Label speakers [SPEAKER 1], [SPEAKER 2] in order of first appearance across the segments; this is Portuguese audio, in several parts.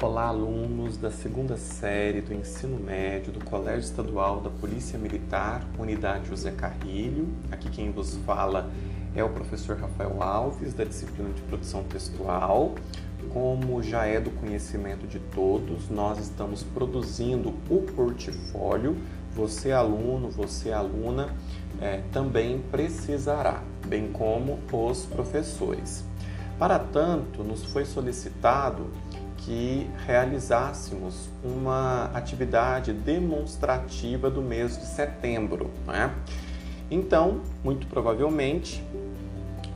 [SPEAKER 1] Olá, alunos da segunda série do ensino médio do Colégio Estadual da Polícia Militar, Unidade José Carrilho. Aqui quem vos fala é o professor Rafael Alves, da disciplina de produção textual. Como já é do conhecimento de todos, nós estamos produzindo o portfólio. Você, aluno, você, aluna, é, também precisará, bem como os professores. Para tanto, nos foi solicitado que realizássemos uma atividade demonstrativa do mês de setembro. Né? Então, muito provavelmente,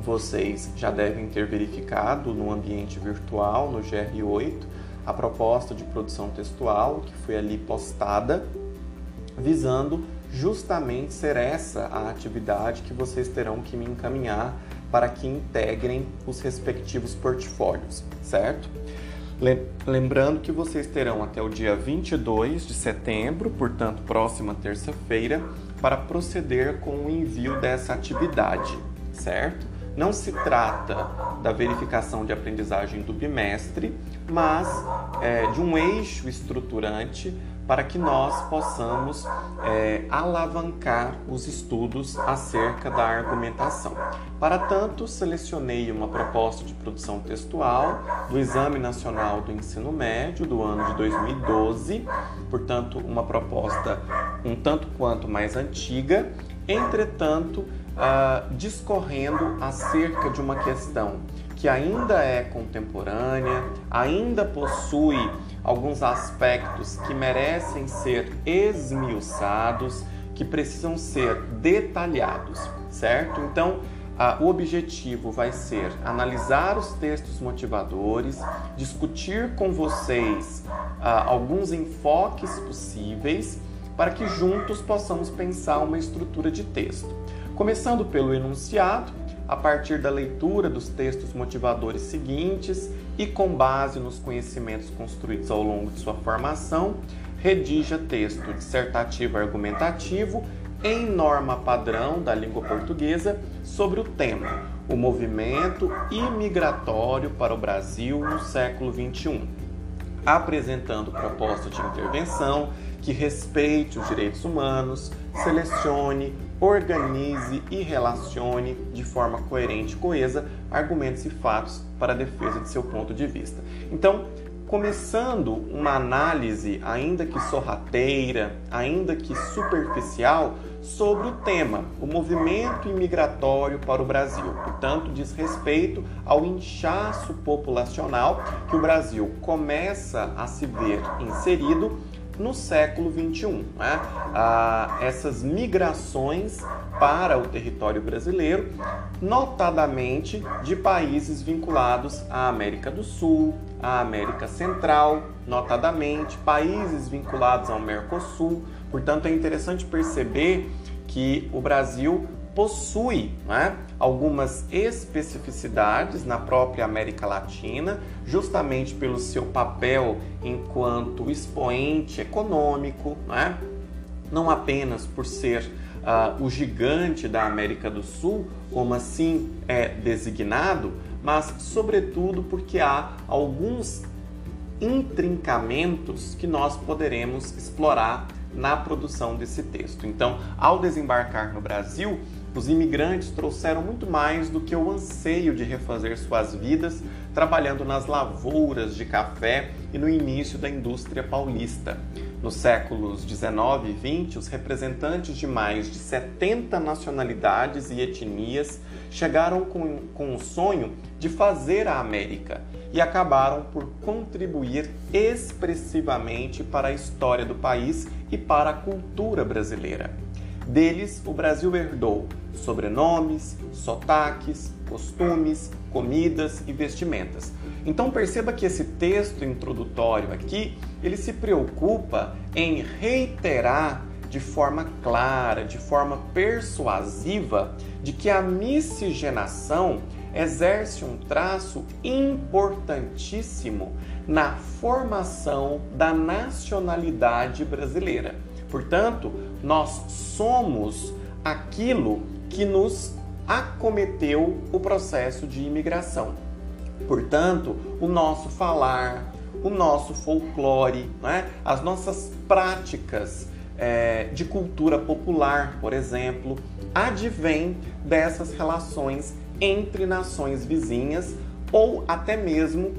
[SPEAKER 1] vocês já devem ter verificado no ambiente virtual, no GR8, a proposta de produção textual que foi ali postada, visando justamente ser essa a atividade que vocês terão que me encaminhar para que integrem os respectivos portfólios, certo? Lembrando que vocês terão até o dia 22 de setembro, portanto, próxima terça-feira, para proceder com o envio dessa atividade, certo? Não se trata da verificação de aprendizagem do bimestre, mas é, de um eixo estruturante para que nós possamos é, alavancar os estudos acerca da argumentação. Para tanto, selecionei uma proposta de produção textual do Exame Nacional do Ensino Médio do ano de 2012, portanto, uma proposta um tanto quanto mais antiga, entretanto, uh, discorrendo acerca de uma questão que ainda é contemporânea, ainda possui alguns aspectos que merecem ser esmiuçados, que precisam ser detalhados, certo? Então, o objetivo vai ser analisar os textos motivadores, discutir com vocês alguns enfoques possíveis para que juntos possamos pensar uma estrutura de texto. Começando pelo enunciado, a partir da leitura dos textos motivadores seguintes e com base nos conhecimentos construídos ao longo de sua formação, redija texto dissertativo argumentativo em norma padrão da língua portuguesa sobre o tema o movimento imigratório para o Brasil no século XXI, apresentando proposta de intervenção que respeite os direitos humanos, selecione, organize e relacione de forma coerente e coesa argumentos e fatos para a defesa de seu ponto de vista. Então, começando uma análise, ainda que sorrateira, ainda que superficial, sobre o tema, o movimento imigratório para o Brasil. Portanto, diz respeito ao inchaço populacional que o Brasil começa a se ver inserido no século XXI. Né? Ah, essas migrações para o território brasileiro, notadamente de países vinculados à América do Sul, à América Central, notadamente países vinculados ao Mercosul. Portanto, é interessante perceber que o Brasil possui né, algumas especificidades na própria América Latina, justamente pelo seu papel enquanto expoente econômico, né, não apenas por ser uh, o gigante da América do Sul, como assim é designado, mas sobretudo porque há alguns intrincamentos que nós poderemos explorar na produção desse texto. Então, ao desembarcar no Brasil, os imigrantes trouxeram muito mais do que o anseio de refazer suas vidas trabalhando nas lavouras de café e no início da indústria paulista. Nos séculos 19 e 20, os representantes de mais de 70 nacionalidades e etnias chegaram com, com o sonho de fazer a América e acabaram por contribuir expressivamente para a história do país e para a cultura brasileira. Deles, o Brasil herdou sobrenomes, sotaques, costumes, comidas e vestimentas. Então perceba que esse texto introdutório aqui, ele se preocupa em reiterar de forma clara, de forma persuasiva, de que a miscigenação exerce um traço importantíssimo na formação da nacionalidade brasileira. Portanto, nós somos aquilo que nos acometeu o processo de imigração. Portanto, o nosso falar, o nosso folclore, né? as nossas práticas é, de cultura popular, por exemplo, advém dessas relações entre nações vizinhas ou até mesmo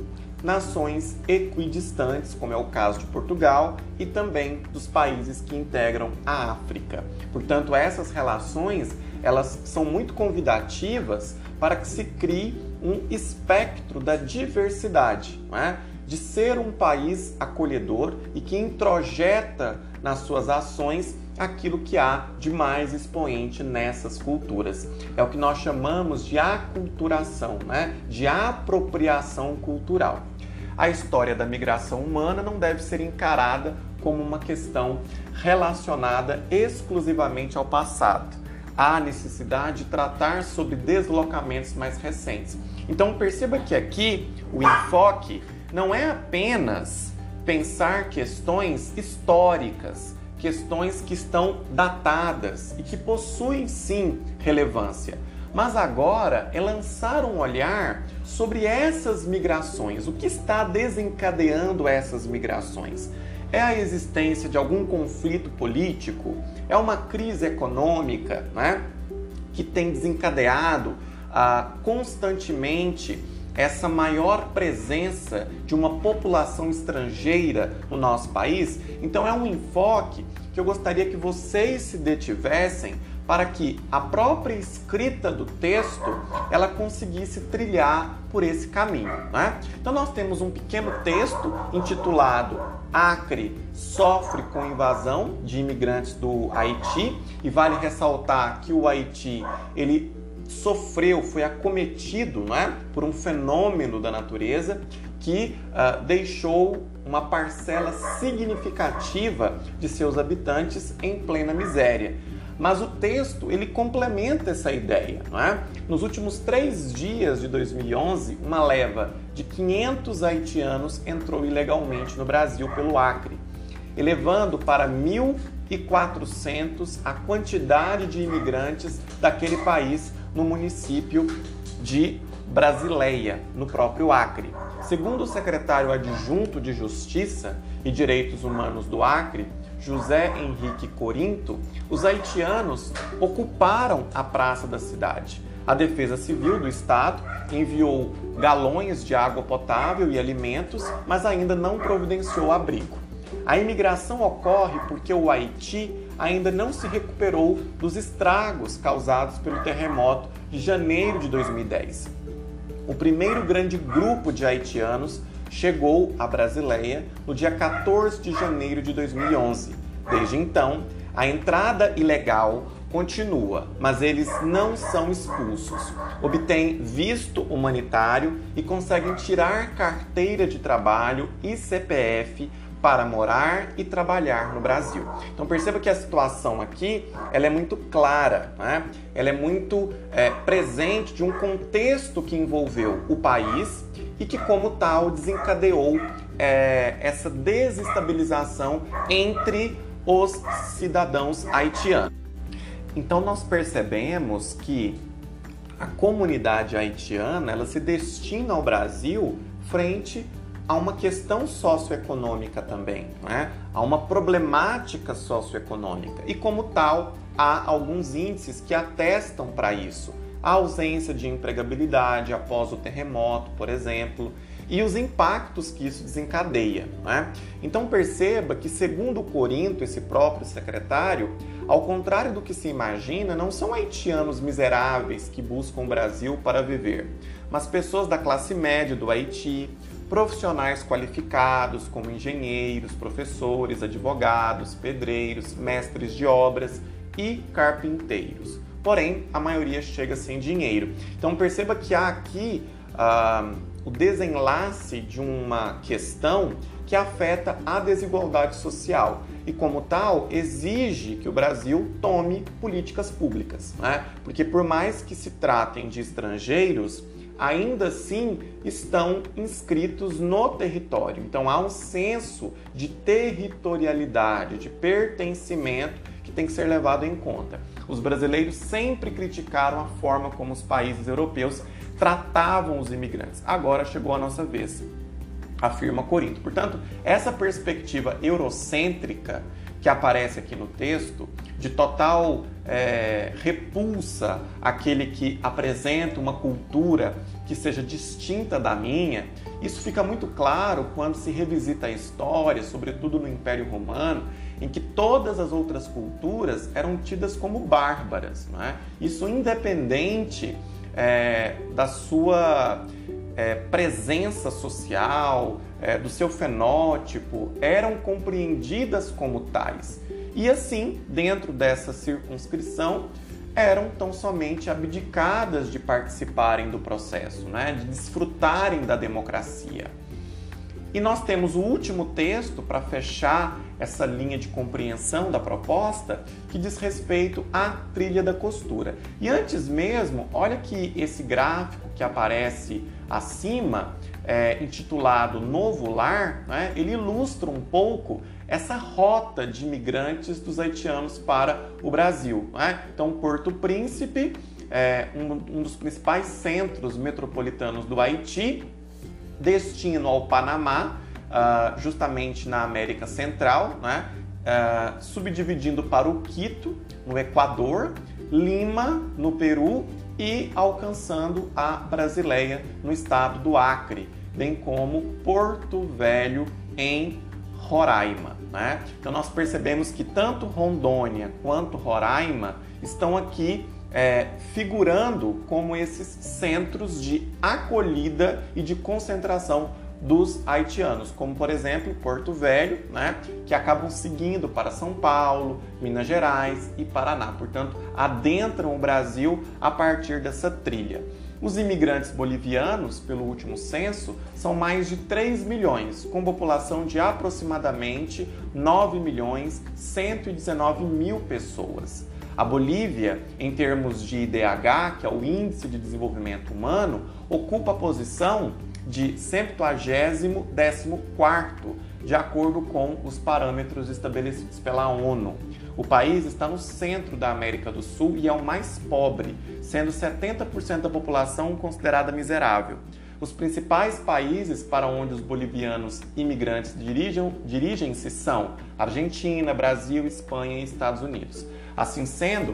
[SPEAKER 1] nações equidistantes, como é o caso de Portugal e também dos países que integram a África. Portanto, essas relações elas são muito convidativas para que se crie um espectro da diversidade, é? de ser um país acolhedor e que introjeta nas suas ações aquilo que há de mais expoente nessas culturas. É o que nós chamamos de aculturação, né? de apropriação cultural. A história da migração humana não deve ser encarada como uma questão relacionada exclusivamente ao passado. Há necessidade de tratar sobre deslocamentos mais recentes. Então perceba que aqui o enfoque não é apenas pensar questões históricas, questões que estão datadas e que possuem sim relevância. Mas agora é lançar um olhar sobre essas migrações, o que está desencadeando essas migrações. É a existência de algum conflito político? É uma crise econômica né, que tem desencadeado ah, constantemente essa maior presença de uma população estrangeira no nosso país. Então é um enfoque que eu gostaria que vocês se detivessem para que a própria escrita do texto ela conseguisse trilhar por esse caminho. Né? Então nós temos um pequeno texto intitulado Acre sofre com invasão de imigrantes do Haiti e vale ressaltar que o Haiti ele sofreu, foi acometido não é? por um fenômeno da natureza que uh, deixou uma parcela significativa de seus habitantes em plena miséria. Mas o texto ele complementa essa ideia, não é? Nos últimos três dias de 2011, uma leva de 500 haitianos entrou ilegalmente no Brasil pelo Acre, elevando para 1.400 a quantidade de imigrantes daquele país no município de Brasileia, no próprio Acre. Segundo o secretário adjunto de Justiça e Direitos Humanos do Acre, José Henrique Corinto, os haitianos ocuparam a praça da cidade. A Defesa Civil do Estado enviou galões de água potável e alimentos, mas ainda não providenciou abrigo. A imigração ocorre porque o Haiti ainda não se recuperou dos estragos causados pelo terremoto de janeiro de 2010. O primeiro grande grupo de haitianos chegou à Brasileia no dia 14 de janeiro de 2011. Desde então, a entrada ilegal continua, mas eles não são expulsos. Obtêm visto humanitário e conseguem tirar carteira de trabalho e CPF para morar e trabalhar no Brasil. Então perceba que a situação aqui ela é muito clara, né? ela é muito é, presente de um contexto que envolveu o país e que, como tal, desencadeou é, essa desestabilização entre os cidadãos haitianos. Então nós percebemos que a comunidade haitiana ela se destina ao Brasil frente há uma questão socioeconômica também, é? há uma problemática socioeconômica e, como tal, há alguns índices que atestam para isso. A ausência de empregabilidade após o terremoto, por exemplo, e os impactos que isso desencadeia. É? Então perceba que, segundo Corinto, esse próprio secretário, ao contrário do que se imagina, não são haitianos miseráveis que buscam o Brasil para viver, mas pessoas da classe média do Haiti, profissionais qualificados como engenheiros, professores, advogados, pedreiros, mestres de obras e carpinteiros. Porém, a maioria chega sem dinheiro. Então perceba que há aqui ah, o desenlace de uma questão que afeta a desigualdade social e, como tal, exige que o Brasil tome políticas públicas. Né? Porque, por mais que se tratem de estrangeiros, ainda assim estão inscritos no território. Então há um senso de territorialidade, de pertencimento que tem que ser levado em conta. Os brasileiros sempre criticaram a forma como os países europeus tratavam os imigrantes. Agora chegou a nossa vez. afirma Corinto. Portanto, essa perspectiva eurocêntrica que aparece aqui no texto, de total é, repulsa àquele que apresenta uma cultura que seja distinta da minha, isso fica muito claro quando se revisita a história, sobretudo no Império Romano, em que todas as outras culturas eram tidas como bárbaras. Não é? Isso independente é, da sua é, presença social, é, do seu fenótipo, eram compreendidas como tais. E assim, dentro dessa circunscrição, eram tão somente abdicadas de participarem do processo, né? de desfrutarem da democracia. E nós temos o último texto para fechar essa linha de compreensão da proposta que diz respeito à trilha da costura. E antes mesmo, olha que esse gráfico que aparece acima, é, intitulado Novo Lar, né, ele ilustra um pouco essa rota de imigrantes dos haitianos para o Brasil. Né? Então, Porto Príncipe, é um, um dos principais centros metropolitanos do Haiti, destino ao Panamá, uh, justamente na América Central, né? Uh, subdividindo para o Quito, no Equador, Lima, no Peru e alcançando a Brasileia, no estado do Acre, bem como Porto Velho, em Roraima. Né? Então, nós percebemos que tanto Rondônia quanto Roraima estão aqui é, figurando como esses centros de acolhida e de concentração dos haitianos, como por exemplo Porto Velho, né, que acabam seguindo para São Paulo, Minas Gerais e Paraná. Portanto, adentram o Brasil a partir dessa trilha. Os imigrantes bolivianos, pelo último censo, são mais de 3 milhões, com população de aproximadamente 9 milhões 119 mil pessoas. A Bolívia, em termos de IDH, que é o Índice de Desenvolvimento Humano, ocupa a posição de 114º, de acordo com os parâmetros estabelecidos pela ONU. O país está no centro da América do Sul e é o mais pobre, sendo 70% da população considerada miserável. Os principais países para onde os bolivianos imigrantes dirigem-se são Argentina, Brasil, Espanha e Estados Unidos. Assim sendo,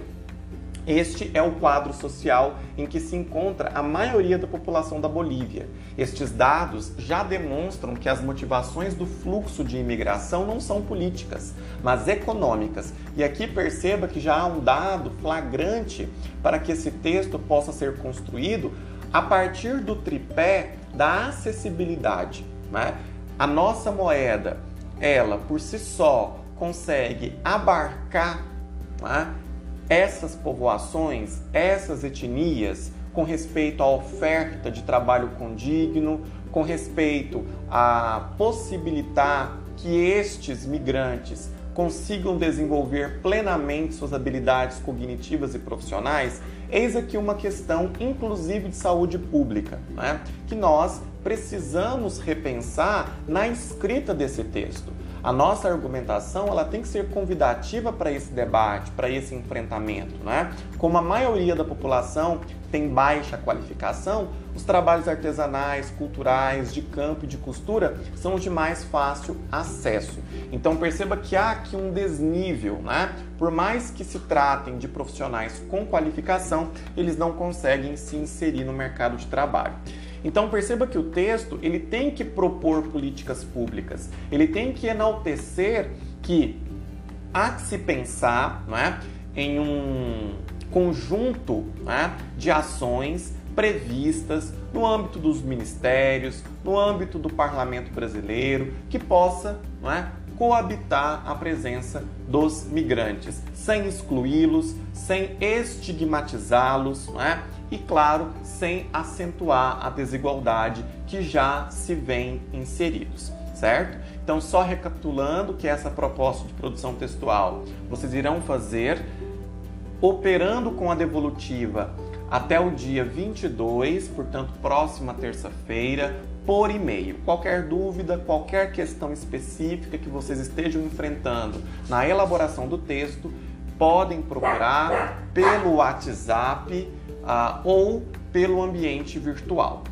[SPEAKER 1] este é o quadro social em que se encontra a maioria da população da Bolívia. Estes dados já demonstram que as motivações do fluxo de imigração não são políticas, mas econômicas. E aqui perceba que já há um dado flagrante para que esse texto possa ser construído a partir do tripé da acessibilidade. Né? A nossa moeda, ela por si só consegue abarcar né, essas povoações, essas etnias, com respeito à oferta de trabalho condigno, com respeito a possibilitar que estes migrantes consigam desenvolver plenamente suas habilidades cognitivas e profissionais, eis aqui uma questão, inclusive de saúde pública, né? que nós precisamos repensar na escrita desse texto. A nossa argumentação ela tem que ser convidativa para esse debate, para esse enfrentamento. Né? Como a maioria da população tem baixa qualificação, os trabalhos artesanais, culturais, de campo e de costura são os de mais fácil acesso. Então perceba que há aqui um desnível, né? Por mais que se tratem de profissionais com qualificação, eles não conseguem se inserir no mercado de trabalho. Então perceba que o texto ele tem que propor políticas públicas, ele tem que enaltecer que há que se pensar não é, em um conjunto né, de ações previstas no âmbito dos ministérios, no âmbito do parlamento brasileiro, que possa não é, coabitar a presença dos migrantes, sem excluí-los, sem estigmatizá-los, não é? e, claro, sem acentuar a desigualdade que já se vem inseridos, certo? Então, só recapitulando que essa proposta de produção textual vocês irão fazer operando com a devolutiva até o dia 22, portanto, próxima terça-feira, por e-mail. Qualquer dúvida, qualquer questão específica que vocês estejam enfrentando na elaboração do texto, podem procurar pelo WhatsApp uh, ou pelo ambiente virtual.